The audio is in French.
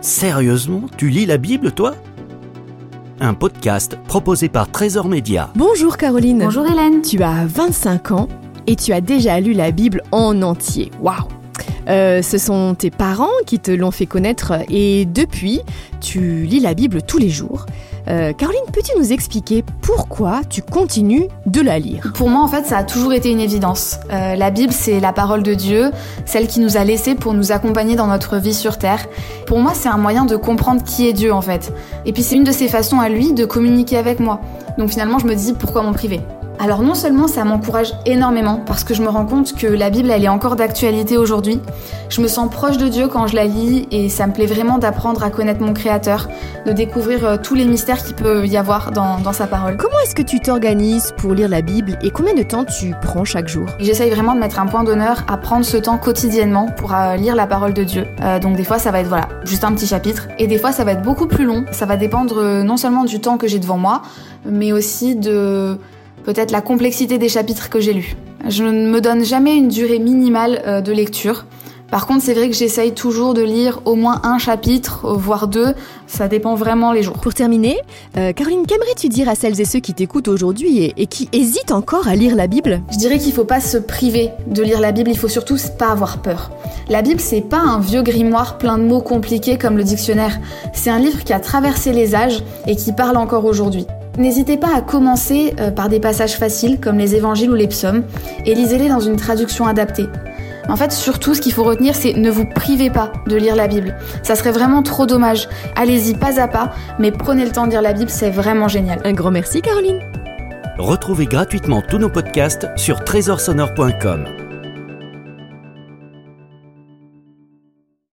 Sérieusement, tu lis la Bible, toi? Un podcast proposé par Trésor Média. Bonjour Caroline. Bonjour Hélène. Tu as 25 ans et tu as déjà lu la Bible en entier. Waouh euh, ce sont tes parents qui te l'ont fait connaître et depuis, tu lis la Bible tous les jours. Euh, Caroline, peux-tu nous expliquer pourquoi tu continues de la lire? Pour moi, en fait, ça a toujours été une évidence. Euh, la Bible, c'est la parole de Dieu, celle qui nous a laissés pour nous accompagner dans notre vie sur Terre. Pour moi, c'est un moyen de comprendre qui est Dieu, en fait. Et puis, c'est une de ses façons à lui de communiquer avec moi. Donc finalement, je me dis, pourquoi m'en priver? Alors non seulement ça m'encourage énormément parce que je me rends compte que la Bible elle est encore d'actualité aujourd'hui. Je me sens proche de Dieu quand je la lis et ça me plaît vraiment d'apprendre à connaître mon Créateur, de découvrir euh, tous les mystères qu'il peut y avoir dans, sa parole. Comment est-ce que tu t'organises pour lire la Bible et combien de temps tu prends chaque jour? J'essaye vraiment de mettre un point d'honneur à prendre ce temps quotidiennement pour euh, lire la parole de Dieu. Euh, donc des fois ça va être voilà juste un petit chapitre et des fois ça va être beaucoup plus long. Ça va dépendre non seulement du temps que j'ai devant moi, mais aussi de peut-être la complexité des chapitres que j'ai lus. Je ne me donne jamais une durée minimale euh, de lecture. Par contre, c'est vrai que j'essaye toujours de lire au moins un chapitre, voire deux. Ça dépend vraiment les jours. Pour terminer, euh, Caroline, qu'aimerais-tu dire à celles et ceux qui t'écoutent aujourd'hui et, qui hésitent encore à lire la Bible? Je dirais qu'il ne faut pas se priver de lire la Bible. Il faut surtout pas avoir peur. La Bible, c'est pas un vieux grimoire plein de mots compliqués comme le dictionnaire. C'est un livre qui a traversé les âges et qui parle encore aujourd'hui. N'hésitez pas à commencer euh, par des passages faciles comme les évangiles ou les psaumes et lisez-les dans une traduction adaptée. En fait, surtout, ce qu'il faut retenir, c'est ne vous privez pas de lire la Bible. Ça serait vraiment trop dommage. Allez-y pas à pas, mais prenez le temps de lire la Bible, c'est vraiment génial. Un grand merci, Caroline. Retrouvez gratuitement tous nos podcasts sur trésorsonore.com.